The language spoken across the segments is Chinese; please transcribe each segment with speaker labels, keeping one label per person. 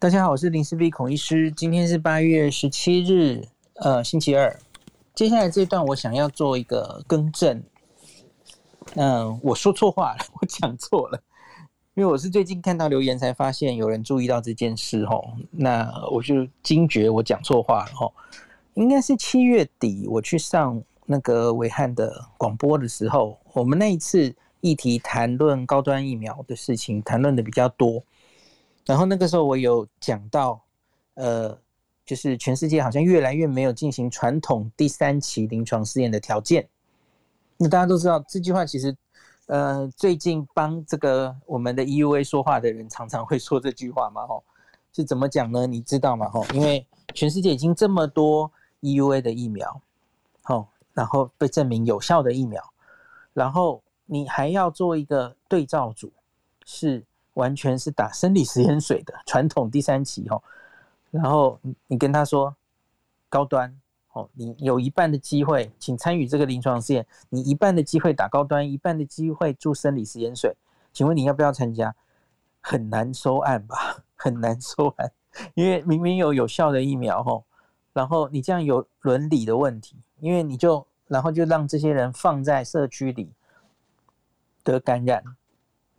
Speaker 1: 大家好，我是林思碧孔医师。今天是八月十七日，呃，星期二。接下来这段我想要做一个更正。嗯、我说错话了，我讲错了。因为我是最近看到留言才发现有人注意到这件事吼，那我就惊觉我讲错话了吼。应该是七月底我去上那个维汉的广播的时候，我们那一次议题谈论高端疫苗的事情，谈论的比较多。然后那个时候我有讲到，呃，就是全世界好像越来越没有进行传统第三期临床试验的条件。那大家都知道这句话其实，呃，最近帮这个我们的 EUA 说话的人常常会说这句话嘛，吼，是怎么讲呢？你知道吗？吼，因为全世界已经这么多 EUA 的疫苗，吼，然后被证明有效的疫苗，然后你还要做一个对照组，是。完全是打生理食盐水的传统第三期哦，然后你跟他说高端哦，你有一半的机会，请参与这个临床试验，你一半的机会打高端，一半的机会注生理食盐水，请问你要不要参加？很难收案吧？很难收案，因为明明有有效的疫苗哦，然后你这样有伦理的问题，因为你就然后就让这些人放在社区里得感染。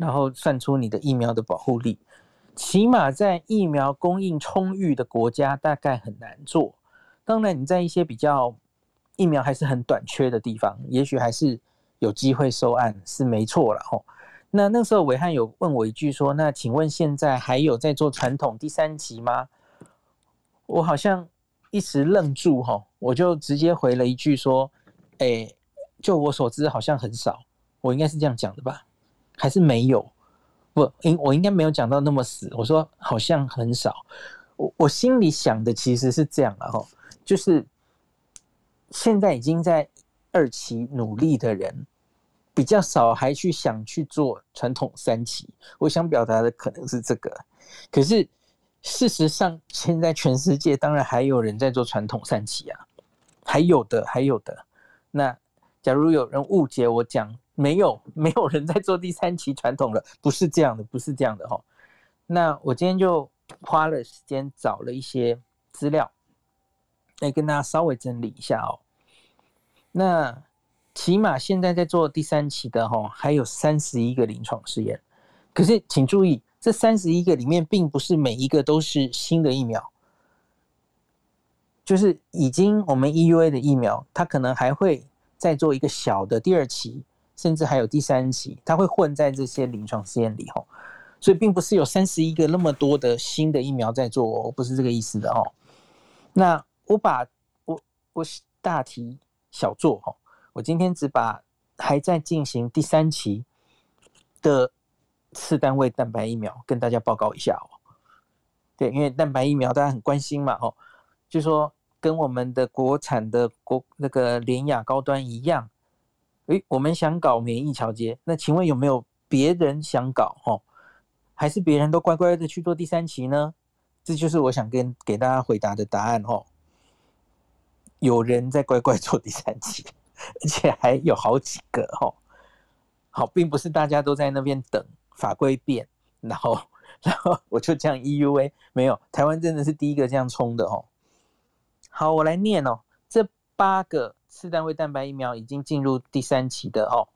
Speaker 1: 然后算出你的疫苗的保护力，起码在疫苗供应充裕的国家，大概很难做。当然，你在一些比较疫苗还是很短缺的地方，也许还是有机会收案，是没错了吼。那那时候伟汉有问我一句说：“那请问现在还有在做传统第三期吗？”我好像一时愣住吼，我就直接回了一句说：“哎，就我所知，好像很少。”我应该是这样讲的吧。还是没有，不，应我应该没有讲到那么死。我说好像很少，我我心里想的其实是这样了哈，就是现在已经在二期努力的人比较少，还去想去做传统三期。我想表达的可能是这个，可是事实上，现在全世界当然还有人在做传统三期啊，还有的，还有的。那假如有人误解我讲。没有，没有人在做第三期传统了，不是这样的，不是这样的哈。那我今天就花了时间找了一些资料，来跟大家稍微整理一下哦。那起码现在在做第三期的哈，还有三十一个临床试验。可是请注意，这三十一个里面，并不是每一个都是新的疫苗，就是已经我们 EUA 的疫苗，它可能还会再做一个小的第二期。甚至还有第三期，它会混在这些临床试验里吼，所以并不是有三十一个那么多的新的疫苗在做，不是这个意思的哦。那我把我我大题小做吼，我今天只把还在进行第三期的次单位蛋白疫苗跟大家报告一下哦。对，因为蛋白疫苗大家很关心嘛哦，就说跟我们的国产的国那个联雅高端一样。诶，我们想搞免疫桥接，那请问有没有别人想搞？吼，还是别人都乖乖的去做第三期呢？这就是我想跟给大家回答的答案。吼，有人在乖乖做第三期，而且还有好几个。吼，好，并不是大家都在那边等法规变，然后，然后我就这样 EUA 没有，台湾真的是第一个这样冲的。吼，好，我来念哦，这八个。次单位蛋白疫苗已经进入第三期的哦，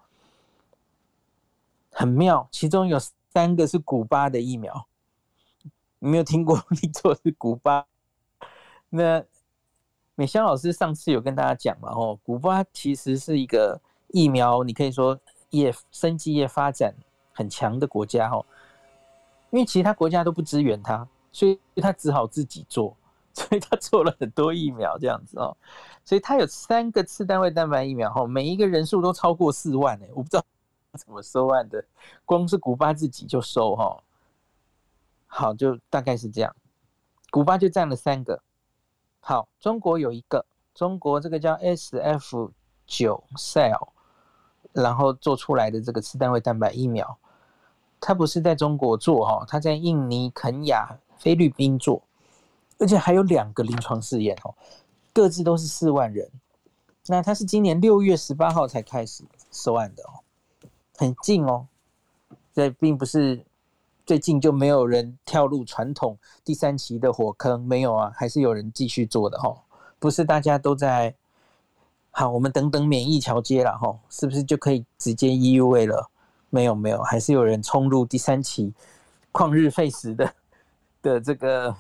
Speaker 1: 很妙，其中有三个是古巴的疫苗，你没有听过？你做是古巴？那美香老师上次有跟大家讲嘛？哦，古巴其实是一个疫苗，你可以说业生技业发展很强的国家哦，因为其他国家都不支援他，所以他只好自己做。所以他做了很多疫苗这样子哦，所以他有三个次单位蛋白疫苗哈，每一个人数都超过四万哎，我不知道怎么收万的，光是古巴自己就收哈，好，就大概是这样，古巴就占了三个，好，中国有一个，中国这个叫 SF 九 Cell，然后做出来的这个次单位蛋白疫苗，它不是在中国做哈，它在印尼、肯亚、菲律宾做。而且还有两个临床试验哦，各自都是四万人。那他是今年六月十八号才开始收案的哦，很近哦。这并不是最近就没有人跳入传统第三期的火坑，没有啊，还是有人继续做的哈，不是大家都在好，我们等等免疫桥接了哈，是不是就可以直接 EUA 了？没有没有，还是有人冲入第三期旷日费时的的这个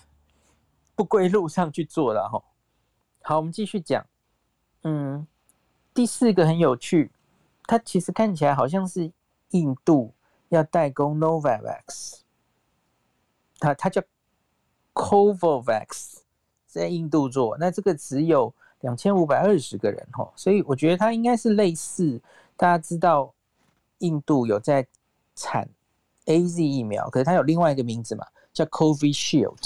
Speaker 1: 不归路上去做了哈。好，我们继续讲，嗯，第四个很有趣，它其实看起来好像是印度。要代工 Novavax，它它叫 Covovax，在印度做，那这个只有两千五百二十个人哈，所以我觉得它应该是类似，大家知道印度有在产 AZ 疫苗，可是它有另外一个名字嘛，叫 Covishield，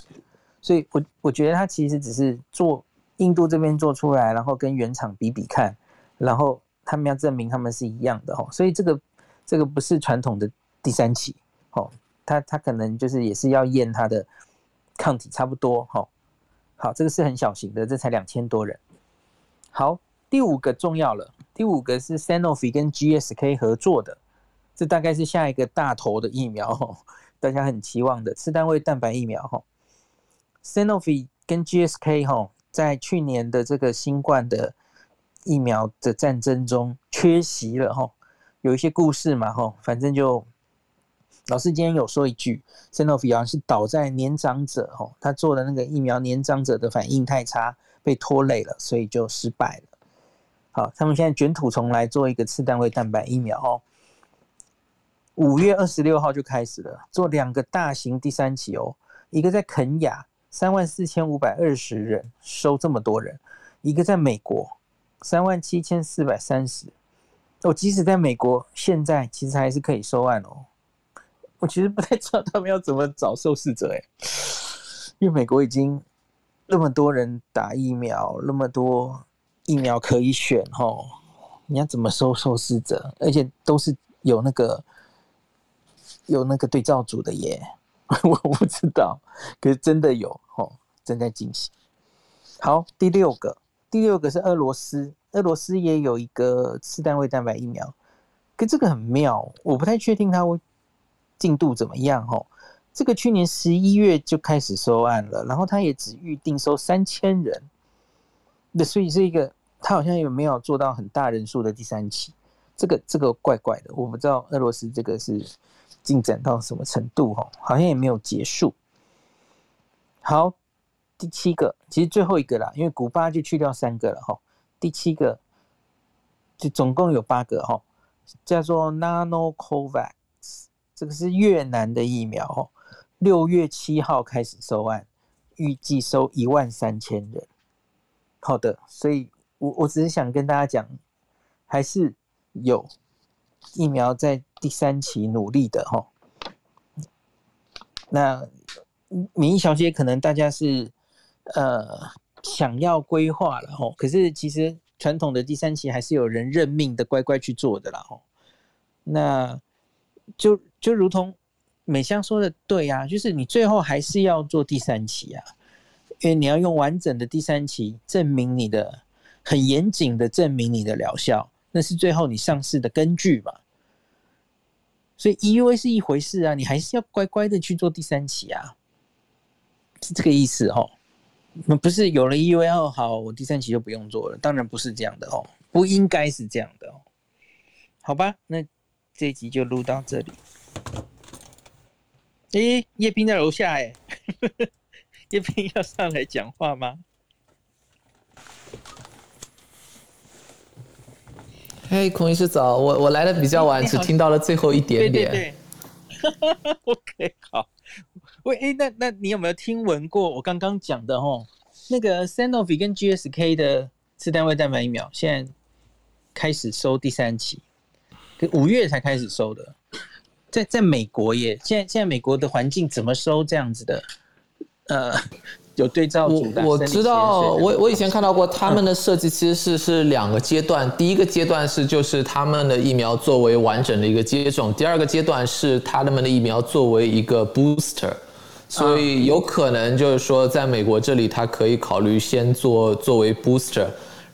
Speaker 1: 所以我我觉得它其实只是做印度这边做出来，然后跟原厂比比看，然后他们要证明他们是一样的哈，所以这个这个不是传统的。第三期，哦，他他可能就是也是要验他的抗体差不多，哈，好，这个是很小型的，这才两千多人。好，第五个重要了，第五个是 Sanofi 跟 GSK 合作的，这大概是下一个大头的疫苗，哈，大家很期望的次单位蛋白疫苗，哈，Sanofi 跟 GSK 哈，在去年的这个新冠的疫苗的战争中缺席了，哈，有一些故事嘛，哈，反正就。老师今天有说一句，Sanofi 好像是倒在年长者哦，他做的那个疫苗年长者的反应太差，被拖累了，所以就失败了。好，他们现在卷土重来，做一个次单位蛋白疫苗哦。五月二十六号就开始了，做两个大型第三期哦，一个在肯亚，三万四千五百二十人，收这么多人；一个在美国，三万七千四百三十。哦，即使在美国，现在其实还是可以收案哦。我其实不太知道他们要怎么找受试者哎，因为美国已经那么多人打疫苗，那么多疫苗可以选吼，你要怎么收受试者？而且都是有那个有那个对照组的耶，我不知道，可是真的有吼，正在进行。好，第六个，第六个是俄罗斯，俄罗斯也有一个次单位蛋白疫苗，可这个很妙，我不太确定它。进度怎么样？吼，这个去年十一月就开始收案了，然后他也只预定收三千人，那所以这个他好像也没有做到很大人数的第三期？这个这个怪怪的，我不知道俄罗斯这个是进展到什么程度？哦，好像也没有结束。好，第七个，其实最后一个啦，因为古巴就去掉三个了，哈，第七个就总共有八个，哈，叫做 Nanocovax。这个是越南的疫苗哦，六月七号开始收案，预计收一万三千人。好的，所以我我只是想跟大家讲，还是有疫苗在第三期努力的哈。那免疫桥接可能大家是呃想要规划了哈，可是其实传统的第三期还是有人认命的乖乖去做的啦哈。那就。就如同美香说的对呀、啊，就是你最后还是要做第三期啊，因为你要用完整的第三期证明你的很严谨的证明你的疗效，那是最后你上市的根据嘛。所以 EUA 是一回事啊，你还是要乖乖的去做第三期啊，是这个意思哦。不是有了 EUA 好，我第三期就不用做了，当然不是这样的哦，不应该是这样的哦。好吧，那这一集就录到这里。诶，叶斌在楼下诶，叶斌要上来讲话吗？
Speaker 2: 嘿，孔医师早，我我来的比较晚，只听到了最后一点点。对对
Speaker 1: 对，OK，好。喂，诶，那那你有没有听闻过我刚刚讲的哦？那个 Sanofi 跟 GSK 的次单位蛋白疫苗，现在开始收第三期，五月才开始收的。在在美国耶，现在现在美国的环境怎么收这样子的？呃，有对照组的。
Speaker 2: 我我知道，我我以前看到过他们的设计，其实是是两个阶段。第一个阶段是就是他们的疫苗作为完整的一个接种，第二个阶段是他们的疫苗作为一个 booster。所以有可能就是说，在美国这里，他可以考虑先做作为 booster。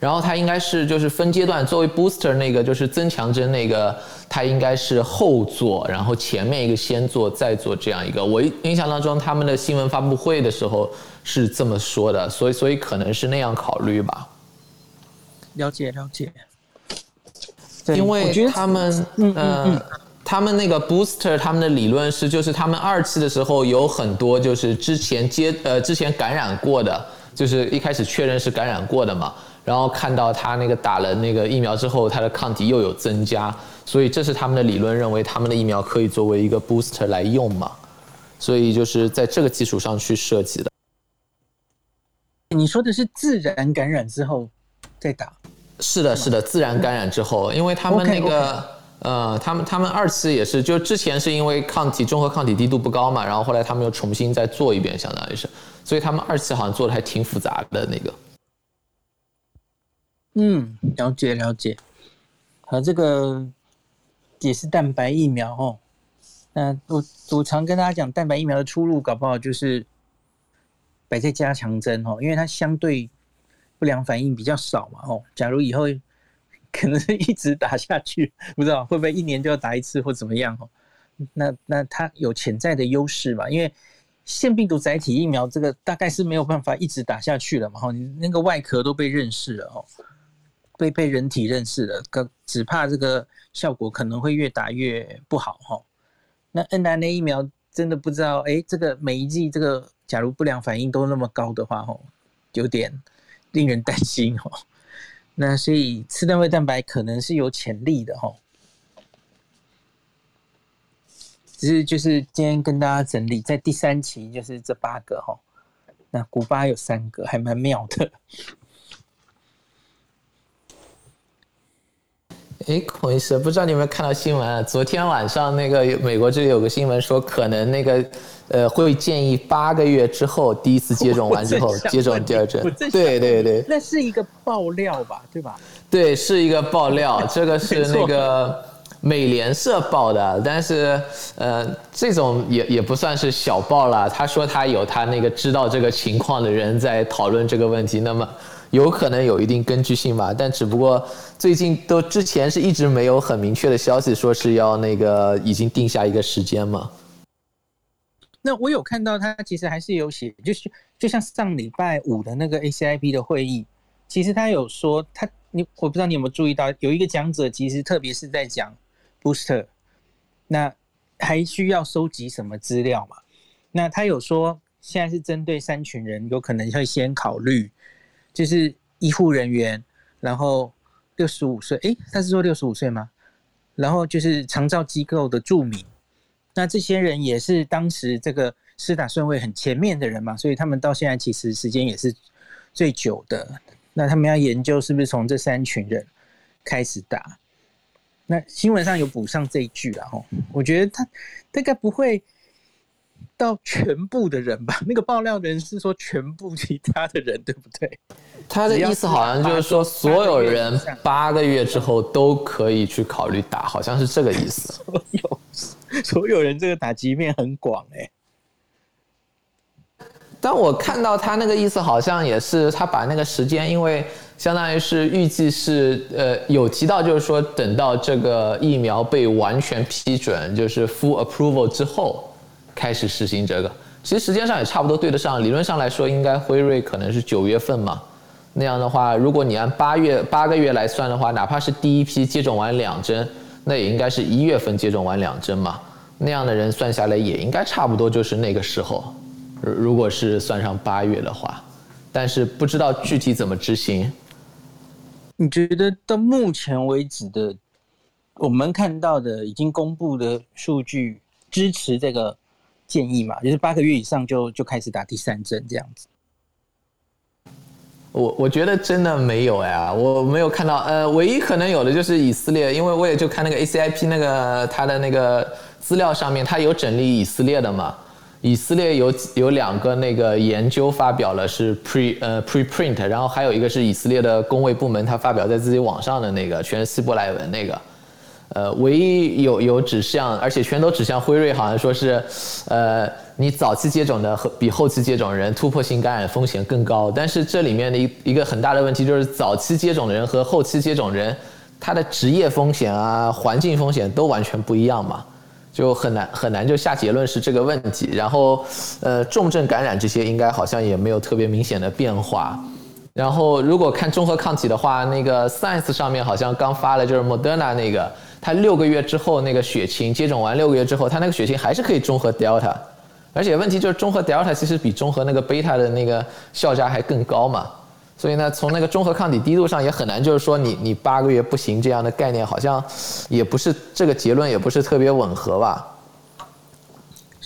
Speaker 2: 然后它应该是就是分阶段，作为 booster 那个就是增强针那个，它应该是后做，然后前面一个先做再做这样一个。我印象当中他们的新闻发布会的时候是这么说的，所以所以可能是那样考虑吧。
Speaker 1: 了解了解。
Speaker 2: 因为他们嗯嗯嗯。呃他们那个 booster，他们的理论是，就是他们二期的时候有很多就是之前接呃之前感染过的，就是一开始确认是感染过的嘛，然后看到他那个打了那个疫苗之后，他的抗体又有增加，所以这是他们的理论，认为他们的疫苗可以作为一个 booster 来用嘛，所以就是在这个基础上去设计的。
Speaker 1: 你说的是自然感染之后再打？
Speaker 2: 是的，是的，自然感染之后，因为他们那个。Okay, okay. 呃，他们他们二期也是，就之前是因为抗体中和抗体低度不高嘛，然后后来他们又重新再做一遍，相当于是，所以他们二期好像做的还挺复杂的那个。
Speaker 1: 嗯，了解了解。和这个也是蛋白疫苗哦。那我我常跟大家讲，蛋白疫苗的出路搞不好就是摆在加强针哦，因为它相对不良反应比较少嘛哦。假如以后。可能是一直打下去，不知道会不会一年就要打一次或怎么样哦？那那它有潜在的优势吧？因为腺病毒载体疫苗这个大概是没有办法一直打下去了嘛？哈，你那个外壳都被认识了哦，被被人体认识了，可只怕这个效果可能会越打越不好哈。那 N N A 疫苗真的不知道，哎，这个每一剂这个假如不良反应都那么高的话，哦，有点令人担心哦。那所以次单位蛋白可能是有潜力的哈，只是就是今天跟大家整理在第三期就是这八个哈，那古巴有三个还蛮妙的。
Speaker 2: 哎，孔医师，不知道你有没有看到新闻啊？昨天晚上那个美国这里有个新闻说，可能那个。呃，会建议八个月之后第一次接种完之后接种第二针。对对对，
Speaker 1: 那是一个爆料吧，对吧？
Speaker 2: 对，是一个爆料，这个是那个美联社报的，但是呃，这种也也不算是小报了。他说他有他那个知道这个情况的人在讨论这个问题，那么有可能有一定根据性吧。但只不过最近都之前是一直没有很明确的消息说是要那个已经定下一个时间嘛。
Speaker 1: 那我有看到他其实还是有写，就是就像上礼拜五的那个 ACIP 的会议，其实他有说他你我不知道你有没有注意到，有一个讲者其实特别是在讲 booster，那还需要收集什么资料嘛？那他有说现在是针对三群人，有可能会先考虑，就是医护人员，然后六十五岁，诶，他是说六十五岁吗？然后就是长照机构的住民。那这些人也是当时这个施打顺位很前面的人嘛，所以他们到现在其实时间也是最久的。那他们要研究是不是从这三群人开始打？那新闻上有补上这一句了哈，我觉得他大概不会到全部的人吧。那个爆料人是说全部其他的人，对不对？
Speaker 2: 他的意思好像就是说所有人八个月之后都可以去考虑打，好像是这个意思。
Speaker 1: 所有。所有人这个打击面很广哎，
Speaker 2: 但我看到他那个意思好像也是他把那个时间，因为相当于是预计是呃有提到，就是说等到这个疫苗被完全批准，就是 full approval 之后开始实行这个。其实时间上也差不多对得上，理论上来说应该辉瑞可能是九月份嘛。那样的话，如果你按八月八个月来算的话，哪怕是第一批接种完两针。那也应该是一月份接种完两针嘛，那样的人算下来也应该差不多就是那个时候，如如果是算上八月的话，但是不知道具体怎么执行。
Speaker 1: 你觉得到目前为止的我们看到的已经公布的数据支持这个建议嘛？就是八个月以上就就开始打第三针这样子。
Speaker 2: 我我觉得真的没有呀，我没有看到，呃，唯一可能有的就是以色列，因为我也就看那个 ACIP 那个他的那个资料上面，他有整理以色列的嘛，以色列有有两个那个研究发表了是 pre 呃 preprint，然后还有一个是以色列的公卫部门他发表在自己网上的那个全是希伯来文那个，呃，唯一有有指向，而且全都指向辉瑞，好像说是，呃，你早期接种的和比后期接种人突破性感染风险更高。但是这里面的一一个很大的问题就是，早期接种的人和后期接种人，他的职业风险啊、环境风险都完全不一样嘛，就很难很难就下结论是这个问题。然后，呃，重症感染这些应该好像也没有特别明显的变化。然后，如果看综合抗体的话，那个 Science 上面好像刚发了，就是 Moderna 那个。他六个月之后那个血清接种完六个月之后，他那个血清还是可以中和 Delta，而且问题就是中和 Delta 其实比中和那个 Beta 的那个效价还更高嘛，所以呢，从那个中和抗体低度上也很难，就是说你你八个月不行这样的概念好像也不是这个结论也不是特别吻合吧。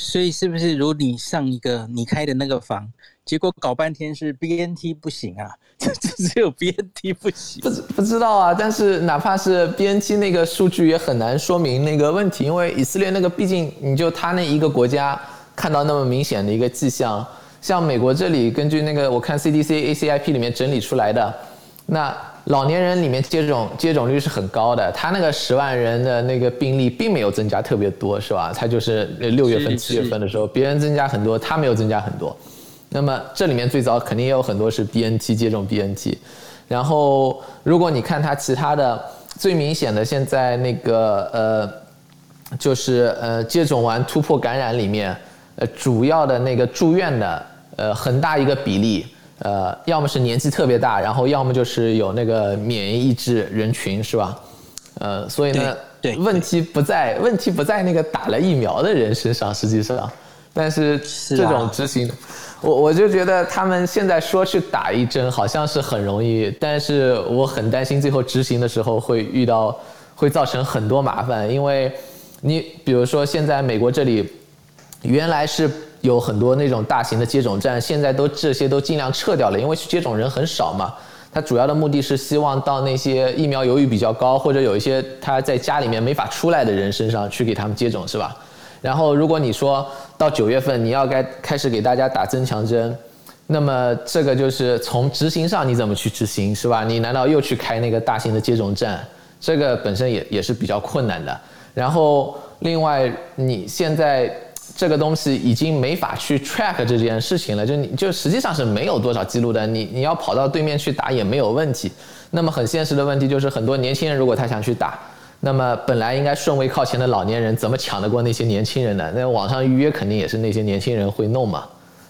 Speaker 1: 所以是不是如你上一个你开的那个房，结果搞半天是 BNT 不行啊？这只有 BNT 不行，
Speaker 2: 不不知道啊。但是哪怕是 BNT 那个数据也很难说明那个问题，因为以色列那个毕竟你就他那一个国家看到那么明显的一个迹象，像美国这里根据那个我看 CDC ACIP 里面整理出来的，那老年人里面接种接种率是很高的，他那个十万人的那个病例并没有增加特别多，是吧？他就是六月份七月份的时候，别人增加很多，他没有增加很多。那么这里面最早肯定也有很多是 BNT 接种 BNT，然后如果你看他其他的最明显的现在那个呃，就是呃接种完突破感染里面，呃主要的那个住院的呃很大一个比例，呃要么是年纪特别大，然后要么就是有那个免疫抑制人群是吧？呃所以呢，
Speaker 1: 对，
Speaker 2: 问题不在问题不在那个打了疫苗的人身上，实际上，但是这种执行。我我就觉得他们现在说去打一针好像是很容易，但是我很担心最后执行的时候会遇到，会造成很多麻烦，因为你比如说现在美国这里原来是有很多那种大型的接种站，现在都这些都尽量撤掉了，因为去接种人很少嘛。他主要的目的是希望到那些疫苗犹豫比较高，或者有一些他在家里面没法出来的人身上去给他们接种，是吧？然后，如果你说到九月份你要该开始给大家打增强针，那么这个就是从执行上你怎么去执行，是吧？你难道又去开那个大型的接种站？这个本身也也是比较困难的。然后，另外你现在这个东西已经没法去 track 这件事情了，就你就实际上是没有多少记录的。你你要跑到对面去打也没有问题。那么很现实的问题就是，很多年轻人如果他想去打。那么本来应该顺位靠前的老年人，怎么抢得过那些年轻人呢？那网上预约肯定也是那些年轻人会弄嘛，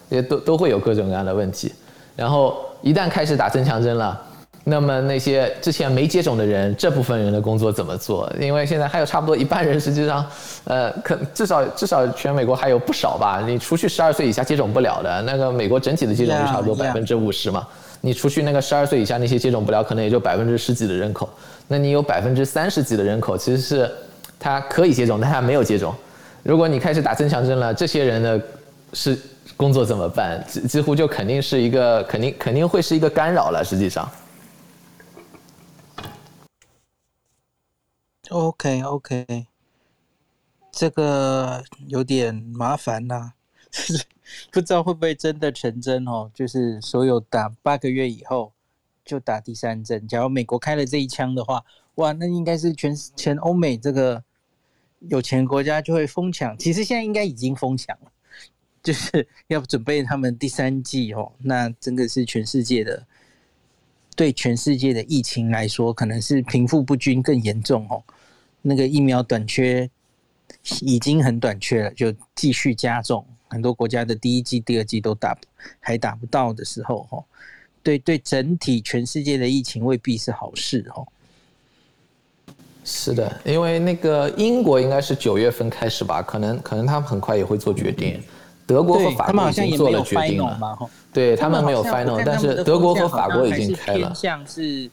Speaker 2: 也都都会有各种各样的问题。然后一旦开始打增强针了，那么那些之前没接种的人，这部分人的工作怎么做？因为现在还有差不多一半人实际上，呃，可至少至少全美国还有不少吧。你除去十二岁以下接种不了的那个，美国整体的接种率差不多百分之五十嘛。你除去那个十二岁以下那些接种不了，可能也就百分之十几的人口。那你有百分之三十几的人口其实是他可以接种，但他没有接种。如果你开始打增强针了，这些人的是工作怎么办？几几乎就肯定是一个肯定肯定会是一个干扰了。实际上
Speaker 1: ，OK OK，这个有点麻烦啦、不知道会不会真的成真哦？就是所有打八个月以后。就打第三针。假如美国开了这一枪的话，哇，那应该是全全欧美这个有钱国家就会疯抢。其实现在应该已经疯抢了，就是 要准备他们第三季哦。那真的是全世界的，对全世界的疫情来说，可能是贫富不均更严重哦。那个疫苗短缺已经很短缺了，就继续加重。很多国家的第一季、第二季都打还打不到的时候，哈。对对，整体全世界的疫情未必是好事哦。
Speaker 2: 是的，因为那个英国应该是九月份开始吧，可能可能他们很快也会做决定。德国和法国已经做了决定了。对，他们没有 final，但是德国和法国已经开了。
Speaker 1: 偏向是一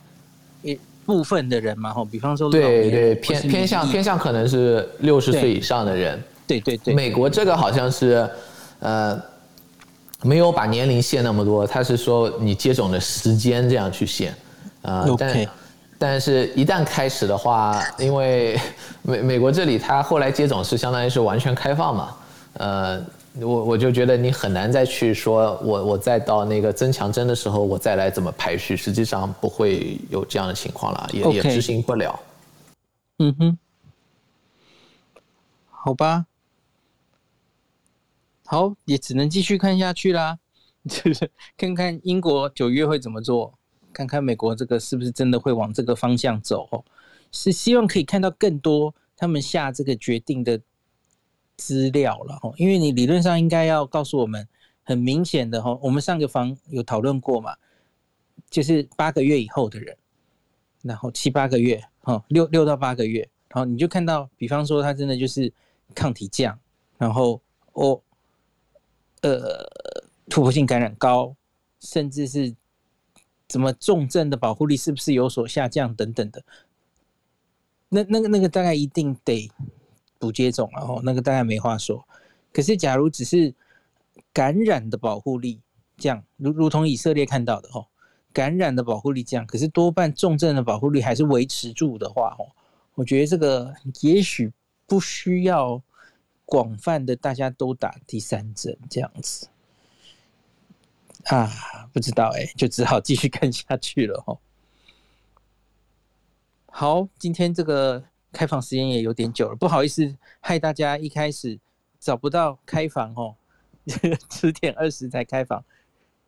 Speaker 1: 部分的人嘛，吼，比方说
Speaker 2: 对对偏偏向偏向可能是六十岁以上的人。
Speaker 1: 对对对，
Speaker 2: 美国这个好像是呃。没有把年龄限那么多，他是说你接种的时间这样去限，啊、呃，但.但是一旦开始的话，因为美美国这里他后来接种是相当于是完全开放嘛，呃，我我就觉得你很难再去说我我再到那个增强针的时候我再来怎么排序，实际上不会有这样的情况了，也.也执行不了。
Speaker 1: 嗯哼，好吧，好，也只能继续看下去啦，就是看看英国九月会怎么做，看看美国这个是不是真的会往这个方向走哦，是希望可以看到更多他们下这个决定的资料了哦，因为你理论上应该要告诉我们很明显的哈，我们上个房有讨论过嘛，就是八个月以后的人，然后七八个月，哈，六六到八个月。然后你就看到，比方说他真的就是抗体降，然后哦，呃，突破性感染高，甚至是怎么重症的保护力是不是有所下降等等的，那那个那个大概一定得补接种了哦，那个大概没话说。可是假如只是感染的保护力降，如如同以色列看到的哦，感染的保护力降，可是多半重症的保护力还是维持住的话哦。我觉得这个也许不需要广泛的大家都打第三针这样子啊，不知道哎，就只好继续看下去了哦。好，今天这个开房时间也有点久了，不好意思害大家一开始找不到开房哦，十点二十才开房，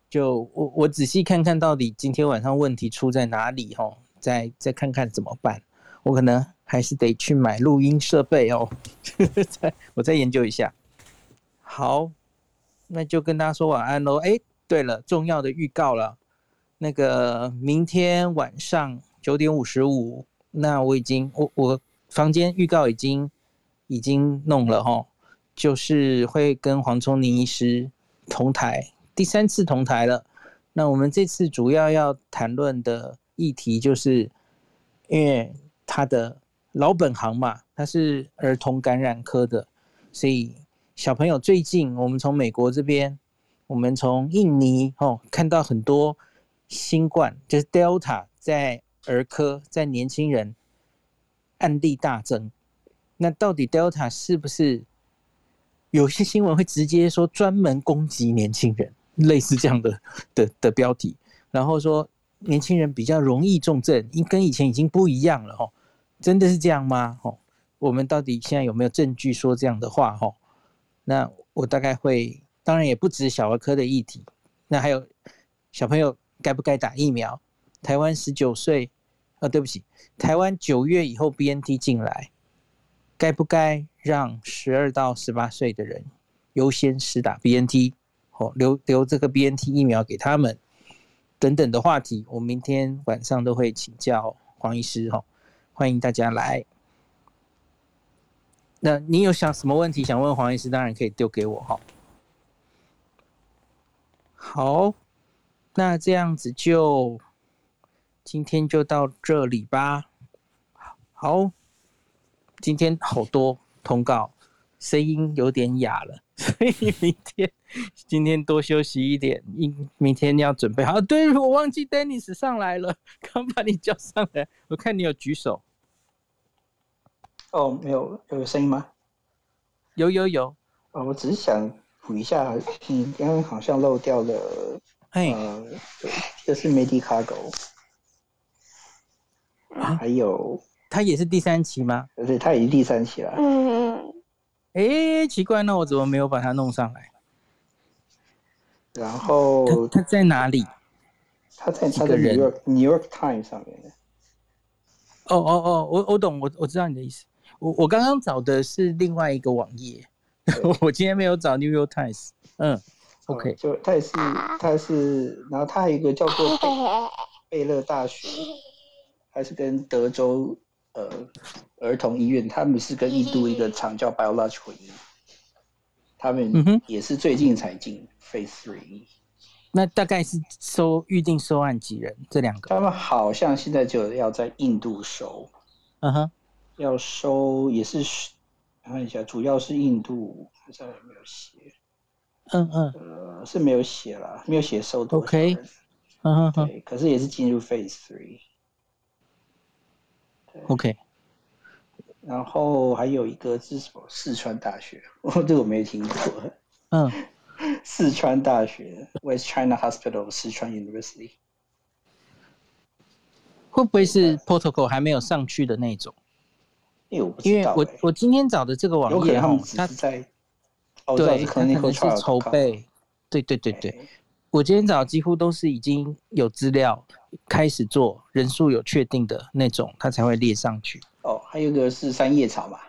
Speaker 1: 就我我仔细看看到底今天晚上问题出在哪里哦，再再看看怎么办，我可能。还是得去买录音设备哦，再我再研究一下。好，那就跟大家说晚安喽。哎，对了，重要的预告了，那个明天晚上九点五十五，那我已经我我房间预告已经已经弄了哈，就是会跟黄瑽宁医师同台，第三次同台了。那我们这次主要要谈论的议题，就是因为他的。老本行嘛，他是儿童感染科的，所以小朋友最近，我们从美国这边，我们从印尼哦看到很多新冠，就是 Delta 在儿科在年轻人案例大增。那到底 Delta 是不是有些新闻会直接说专门攻击年轻人，类似这样的的的标题，然后说年轻人比较容易重症，因跟以前已经不一样了哦。真的是这样吗？哦，我们到底现在有没有证据说这样的话？哦，那我大概会，当然也不止小儿科的议题，那还有小朋友该不该打疫苗？台湾十九岁，啊，对不起，台湾九月以后 BNT 进来，该不该让十二到十八岁的人优先施打 BNT？哦，留留这个 BNT 疫苗给他们，等等的话题，我明天晚上都会请教黄医师。哦。欢迎大家来。那你有想什么问题想问黄医师？当然可以丢给我哈。好，那这样子就今天就到这里吧。好，今天好多通告，声音有点哑了，所以明天今天多休息一点，明明天要准备好。对，我忘记 Dennis 上来了，刚把你叫上来，我看你有举手。
Speaker 3: 哦，没有，有声音吗？
Speaker 1: 有有有。
Speaker 3: 哦，我只是想补一下，你刚刚好像漏掉了。
Speaker 1: 嘿，
Speaker 3: 呃，这是 Medicago，
Speaker 1: 啊，
Speaker 3: 还有，
Speaker 1: 他也是第三期吗？
Speaker 3: 对，他已经第三期了。嗯嗯。
Speaker 1: 哎，奇怪，那我怎么没有把它弄上来？
Speaker 3: 然后
Speaker 1: 他，他在哪里？
Speaker 3: 他在他的 New York New York Times 上面。
Speaker 1: 哦哦哦，我我懂，我我知道你的意思。我我刚刚找的是另外一个网页，我今天没有找 New York Times。嗯，OK，
Speaker 3: 就它也是，它是，然后它还有一个叫做贝 贝勒大学，还是跟德州呃儿童医院，他们是跟印度一个厂叫 Biological 医院，他们也是最近才进 Phase Three。
Speaker 1: 那大概是收预定收案几人？这两个？
Speaker 3: 他们好像现在就要在印度收，
Speaker 1: 嗯哼，
Speaker 3: 要收也是看一下，主要是印度，好像有没有写？
Speaker 1: 嗯嗯，
Speaker 3: 呃，是没有写了，没有写收多少
Speaker 1: OK，嗯哼，
Speaker 3: 对，可是也是进入 Phase Three。
Speaker 1: OK，
Speaker 3: 然后还有一个是什么？四川大学，哦这个我没听过。
Speaker 1: 嗯。
Speaker 3: 四川大学 West China Hospital 四川 University
Speaker 1: 会不会是 protocol 还没有上去的那种？
Speaker 3: 因为我不知道、欸，
Speaker 1: 因为我我今天找的这个网页，
Speaker 3: 有可能他们只是在，
Speaker 1: 他对，可能是筹备，对对对对。我今天找几乎都是已经有资料开始做，人数有确定的那种，它才会列上去。
Speaker 3: 哦，还有一个是三叶草嘛？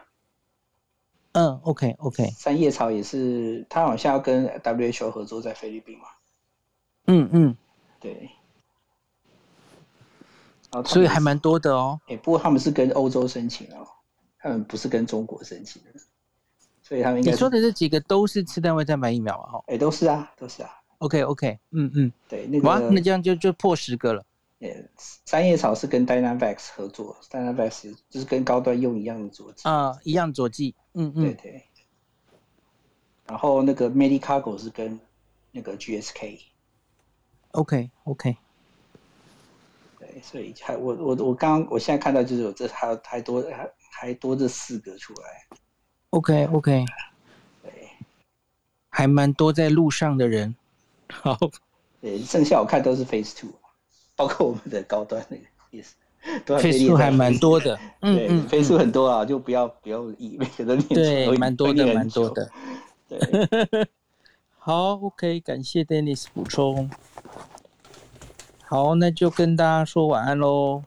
Speaker 1: 嗯，OK OK。
Speaker 3: 三叶草也是，他好像要跟 WHO 合作在菲律宾嘛？
Speaker 1: 嗯嗯，
Speaker 3: 对。
Speaker 1: 所以还蛮多的哦。
Speaker 3: 哎、欸，不过他们是跟欧洲申请哦，他们不是跟中国申请的，所以他们应该。
Speaker 1: 你说的这几个都是次单位蛋白疫苗啊？哦，
Speaker 3: 哎，都是啊，都是啊。
Speaker 1: OK OK，嗯嗯，
Speaker 3: 对，那个
Speaker 1: 哇，那这样就就破十个了。
Speaker 3: 呃，三叶草是跟 Dynavax 合作，Dynavax 就是跟高端用一样的佐剂
Speaker 1: 啊，一样佐剂，嗯嗯，
Speaker 3: 对对。然后那个 Medicago 是跟那个 GSK。
Speaker 1: OK OK。
Speaker 3: 对，所以还我我我刚刚我现在看到就是有这还有还多还还多这四个出来。
Speaker 1: OK OK。
Speaker 3: 对，
Speaker 1: 还蛮多在路上的人。好，
Speaker 3: 对，剩下我看都是 Phase Two，包括我们的高端那个也是
Speaker 1: Two 还蛮多的，嗯嗯
Speaker 3: ，Phase Two 很多啊，就不要不要以每个都念，
Speaker 1: 对，蛮多的，蛮多的，
Speaker 3: 对，
Speaker 1: 好，OK，感谢 Dennis 补充，好，那就跟大家说晚安喽。